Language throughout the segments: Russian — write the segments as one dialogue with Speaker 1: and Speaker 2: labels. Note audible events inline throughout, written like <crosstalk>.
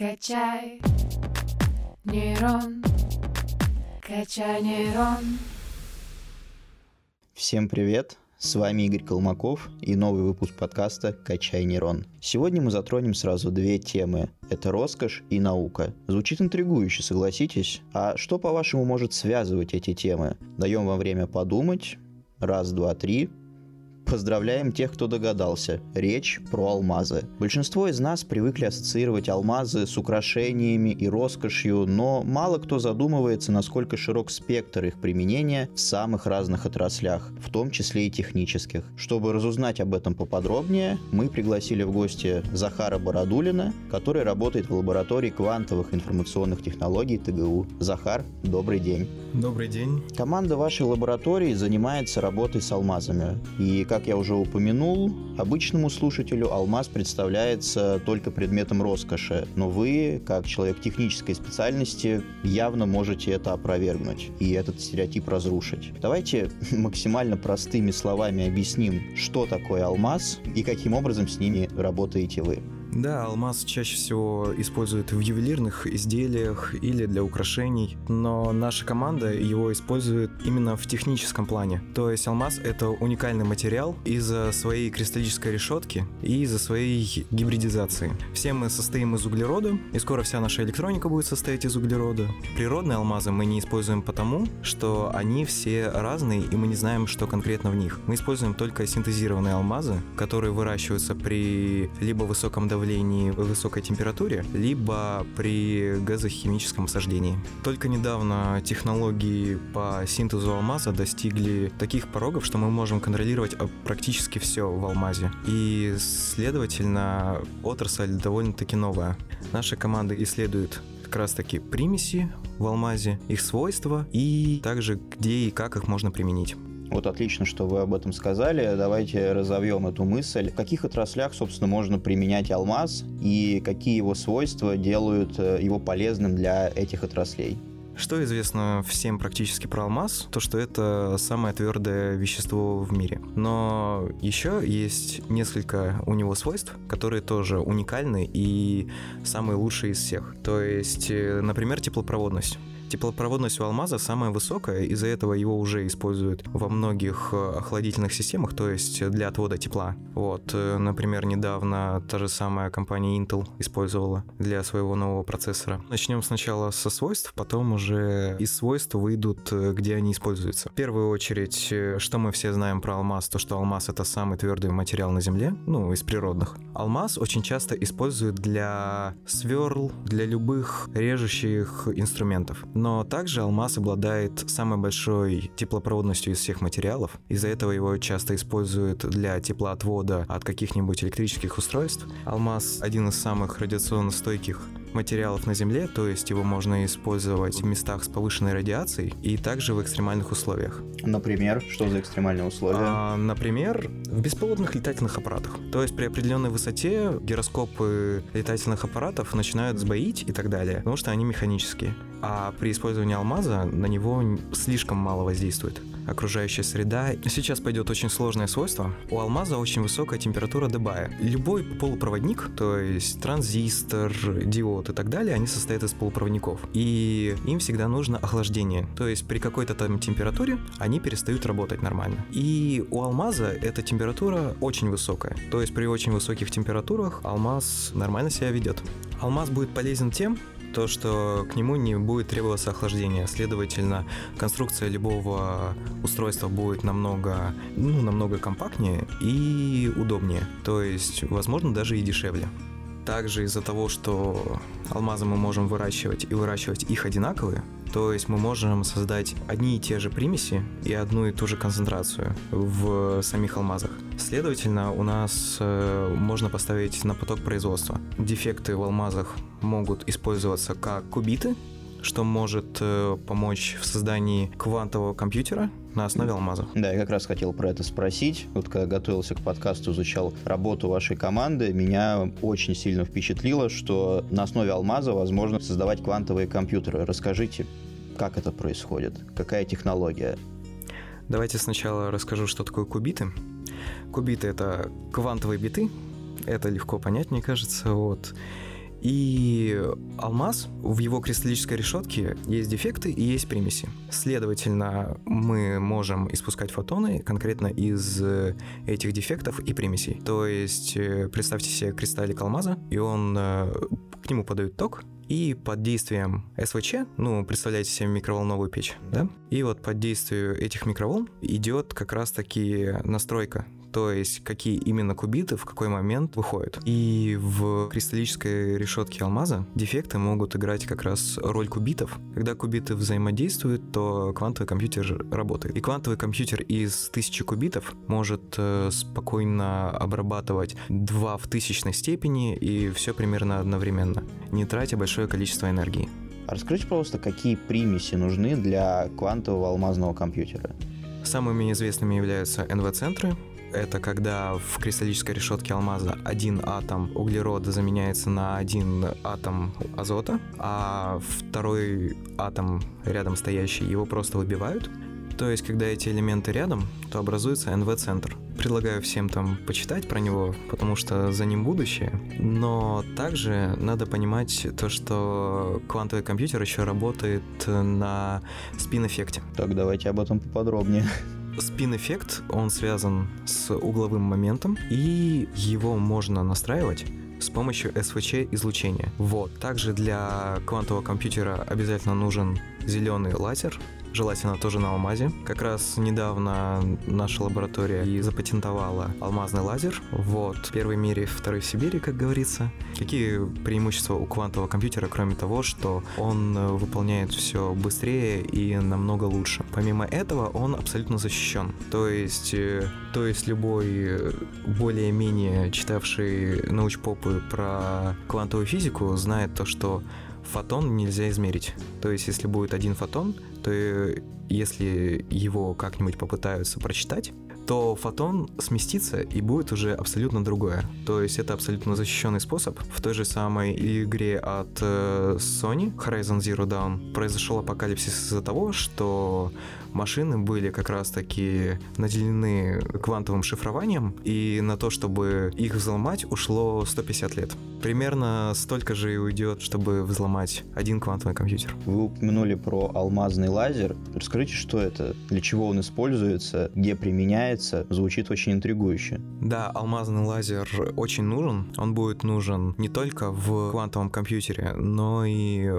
Speaker 1: Качай нейрон, качай нейрон.
Speaker 2: Всем привет! С вами Игорь Колмаков и новый выпуск подкаста «Качай нейрон». Сегодня мы затронем сразу две темы. Это роскошь и наука. Звучит интригующе, согласитесь? А что, по-вашему, может связывать эти темы? Даем вам время подумать. Раз, два, три. Поздравляем тех, кто догадался. Речь про алмазы. Большинство из нас привыкли ассоциировать алмазы с украшениями и роскошью, но мало кто задумывается, насколько широк спектр их применения в самых разных отраслях, в том числе и технических. Чтобы разузнать об этом поподробнее, мы пригласили в гости Захара Бородулина, который работает в лаборатории квантовых информационных технологий ТГУ. Захар, добрый день.
Speaker 3: Добрый день.
Speaker 2: Команда вашей лаборатории занимается работой с алмазами. И, как я уже упомянул, обычному слушателю алмаз представляется только предметом роскоши. Но вы, как человек технической специальности, явно можете это опровергнуть и этот стереотип разрушить. Давайте <laughs> максимально простыми словами объясним, что такое алмаз и каким образом с ними работаете вы.
Speaker 3: Да, алмаз чаще всего используют в ювелирных изделиях или для украшений, но наша команда его использует именно в техническом плане. То есть алмаз — это уникальный материал из-за своей кристаллической решетки и из-за своей гибридизации. Все мы состоим из углерода, и скоро вся наша электроника будет состоять из углерода. Природные алмазы мы не используем потому, что они все разные, и мы не знаем, что конкретно в них. Мы используем только синтезированные алмазы, которые выращиваются при либо высоком давлении, давлении высокой температуре, либо при газохимическом осаждении. Только недавно технологии по синтезу алмаза достигли таких порогов, что мы можем контролировать а, практически все в алмазе. И, следовательно, отрасль довольно-таки новая. Наша команда исследует как раз таки примеси в алмазе, их свойства и также где и как их можно применить.
Speaker 2: Вот отлично, что вы об этом сказали. Давайте разовьем эту мысль. В каких отраслях, собственно, можно применять алмаз и какие его свойства делают э, его полезным для этих отраслей?
Speaker 3: Что известно всем практически про алмаз, то что это самое твердое вещество в мире. Но еще есть несколько у него свойств, которые тоже уникальны и самые лучшие из всех. То есть, э, например, теплопроводность. Теплопроводность у алмаза самая высокая, из-за этого его уже используют во многих э, охладительных системах, то есть для отвода тепла. Вот, э, например, недавно та же самая компания Intel использовала для своего нового процессора. Начнем сначала со свойств, потом уже из свойств выйдут, э, где они используются. В первую очередь, что мы все знаем про алмаз, то что алмаз это самый твердый материал на Земле, ну, из природных. Алмаз очень часто используют для сверл, для любых режущих инструментов. Но также алмаз обладает самой большой теплопроводностью из всех материалов. Из-за этого его часто используют для теплоотвода от каких-нибудь электрических устройств. Алмаз один из самых радиационно стойких материалов на Земле, то есть его можно использовать в местах с повышенной радиацией и также в экстремальных условиях.
Speaker 2: Например, что за экстремальные условия?
Speaker 3: А, например, в беспилотных летательных аппаратах. То есть при определенной высоте гироскопы летательных аппаратов начинают сбоить и так далее, потому что они механические. А при использовании алмаза на него слишком мало воздействует окружающая среда. Сейчас пойдет очень сложное свойство. У алмаза очень высокая температура Дебая. Любой полупроводник, то есть транзистор, диод и так далее, они состоят из полупроводников. И им всегда нужно охлаждение. То есть при какой-то там температуре они перестают работать нормально. И у алмаза эта температура очень высокая. То есть при очень высоких температурах алмаз нормально себя ведет. Алмаз будет полезен тем, то, что к нему не будет требоваться охлаждение. Следовательно, конструкция любого устройства будет намного, ну, намного компактнее и удобнее. То есть, возможно, даже и дешевле. Также из-за того, что алмазы мы можем выращивать и выращивать их одинаковые, то есть мы можем создать одни и те же примеси и одну и ту же концентрацию в самих алмазах. Следовательно, у нас э, можно поставить на поток производства. Дефекты в алмазах могут использоваться как кубиты, что может э, помочь в создании квантового компьютера на основе алмаза.
Speaker 2: Да, я как раз хотел про это спросить. Вот когда готовился к подкасту, изучал работу вашей команды, меня очень сильно впечатлило, что на основе алмаза возможно создавать квантовые компьютеры. Расскажите, как это происходит? Какая технология?
Speaker 3: Давайте сначала расскажу, что такое кубиты. Кубиты — это квантовые биты. Это легко понять, мне кажется. Вот. И алмаз, в его кристаллической решетке есть дефекты и есть примеси. Следовательно, мы можем испускать фотоны конкретно из этих дефектов и примесей. То есть, э, представьте себе кристаллик алмаза, и он э, к нему подают ток, и под действием СВЧ, ну, представляете себе микроволновую печь, да? И вот под действием этих микроволн идет как раз-таки настройка то есть какие именно кубиты в какой момент выходят. И в кристаллической решетке алмаза дефекты могут играть как раз роль кубитов. Когда кубиты взаимодействуют, то квантовый компьютер работает. И квантовый компьютер из тысячи кубитов может э, спокойно обрабатывать 2 в тысячной степени и все примерно одновременно, не тратя большое количество энергии.
Speaker 2: А расскажите, пожалуйста, какие примеси нужны для квантового алмазного компьютера?
Speaker 3: Самыми известными являются НВ-центры, это когда в кристаллической решетке алмаза один атом углерода заменяется на один атом азота, а второй атом рядом стоящий его просто выбивают. То есть, когда эти элементы рядом, то образуется НВ-центр. Предлагаю всем там почитать про него, потому что за ним будущее. Но также надо понимать то, что квантовый компьютер еще работает на спин-эффекте.
Speaker 2: Так, давайте об этом поподробнее. <laughs>
Speaker 3: Спин-эффект, он связан с угловым моментом, и его можно настраивать с помощью СВЧ излучения. Вот. Также для квантового компьютера обязательно нужен зеленый лазер, желательно тоже на алмазе. Как раз недавно наша лаборатория и запатентовала алмазный лазер. Вот, первый в мире, второй в Сибири, как говорится. Какие преимущества у квантового компьютера, кроме того, что он выполняет все быстрее и намного лучше. Помимо этого, он абсолютно защищен. То есть, э, то есть любой э, более-менее читавший научпопы про квантовую физику знает то, что фотон нельзя измерить. То есть, если будет один фотон, то если его как-нибудь попытаются прочитать, то фотон сместится и будет уже абсолютно другое. То есть это абсолютно защищенный способ. В той же самой игре от э, Sony Horizon Zero Dawn произошел апокалипсис из-за того, что машины были как раз-таки наделены квантовым шифрованием, и на то, чтобы их взломать, ушло 150 лет. Примерно столько же и уйдет, чтобы взломать один квантовый компьютер.
Speaker 2: Вы упомянули про алмазный лазер. Расскажите, что это, для чего он используется, где применяется. Звучит очень интригующе.
Speaker 3: Да, алмазный лазер очень нужен. Он будет нужен не только в квантовом компьютере, но и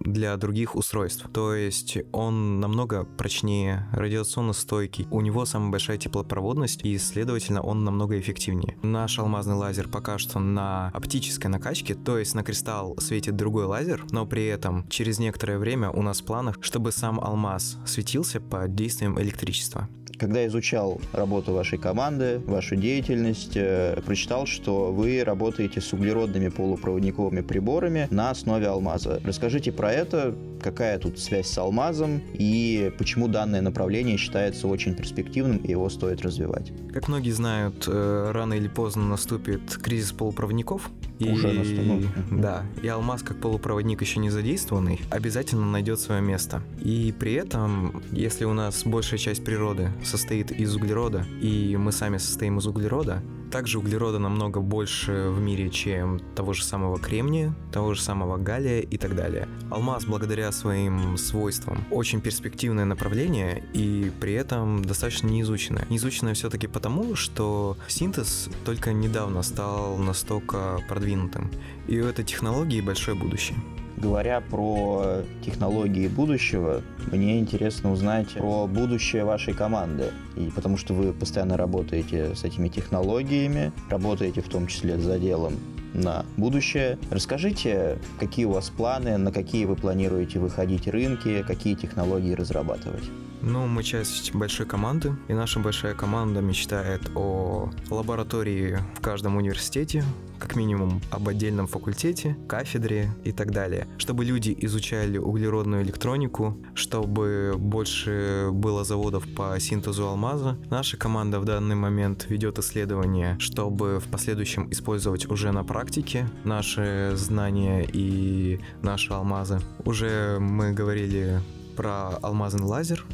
Speaker 3: для других устройств. То есть он намного прочнее, радиационно стойкий, у него самая большая теплопроводность и, следовательно, он намного эффективнее. Наш алмазный лазер пока что на оптической накачке, то есть на кристалл светит другой лазер, но при этом через некоторое время у нас в планах, чтобы сам алмаз светился под действием электричества.
Speaker 2: Когда изучал работу вашей команды, вашу деятельность, э, прочитал, что вы работаете с углеродными полупроводниковыми приборами на основе алмаза. Расскажите про это, какая тут связь с алмазом и почему данное направление считается очень перспективным и его стоит развивать.
Speaker 3: Как многие знают, э, рано или поздно наступит кризис полупроводников.
Speaker 2: Уже наступил.
Speaker 3: Да, и алмаз как полупроводник еще не задействованный обязательно найдет свое место. И при этом, если у нас большая часть природы состоит из углерода, и мы сами состоим из углерода, также углерода намного больше в мире, чем того же самого кремния, того же самого галлия и так далее. Алмаз, благодаря своим свойствам, очень перспективное направление и при этом достаточно неизученное. Неизученное все-таки потому, что синтез только недавно стал настолько продвинутым, и у этой технологии большое будущее.
Speaker 2: Говоря про технологии будущего, мне интересно узнать про будущее вашей команды. И потому что вы постоянно работаете с этими технологиями, работаете в том числе за делом на будущее. Расскажите, какие у вас планы, на какие вы планируете выходить рынки, какие технологии разрабатывать.
Speaker 3: Ну, мы часть большой команды, и наша большая команда мечтает о лаборатории в каждом университете, как минимум об отдельном факультете, кафедре и так далее, чтобы люди изучали углеродную электронику, чтобы больше было заводов по синтезу алмаза. Наша команда в данный момент ведет исследования, чтобы в последующем использовать уже на практике наши знания и наши алмазы. Уже мы говорили про алмазный лазер,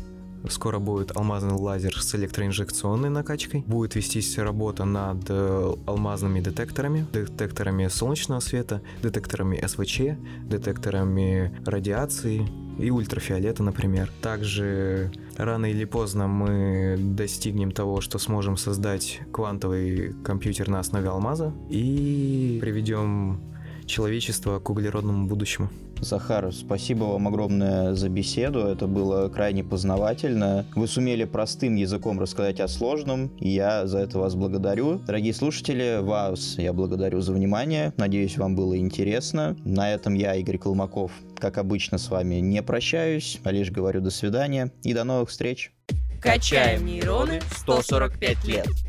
Speaker 3: Скоро будет алмазный лазер с электроинжекционной накачкой. Будет вестись работа над э, алмазными детекторами, детекторами солнечного света, детекторами СВЧ, детекторами радиации и ультрафиолета, например. Также рано или поздно мы достигнем того, что сможем создать квантовый компьютер на основе алмаза и приведем человечество к углеродному будущему.
Speaker 2: Захар, спасибо вам огромное за беседу. Это было крайне познавательно. Вы сумели простым языком рассказать о сложном, и я за это вас благодарю. Дорогие слушатели, вас я благодарю за внимание. Надеюсь, вам было интересно. На этом я, Игорь Колмаков, как обычно, с вами не прощаюсь, а лишь говорю до свидания и до новых встреч.
Speaker 4: Качаем нейроны 145 лет.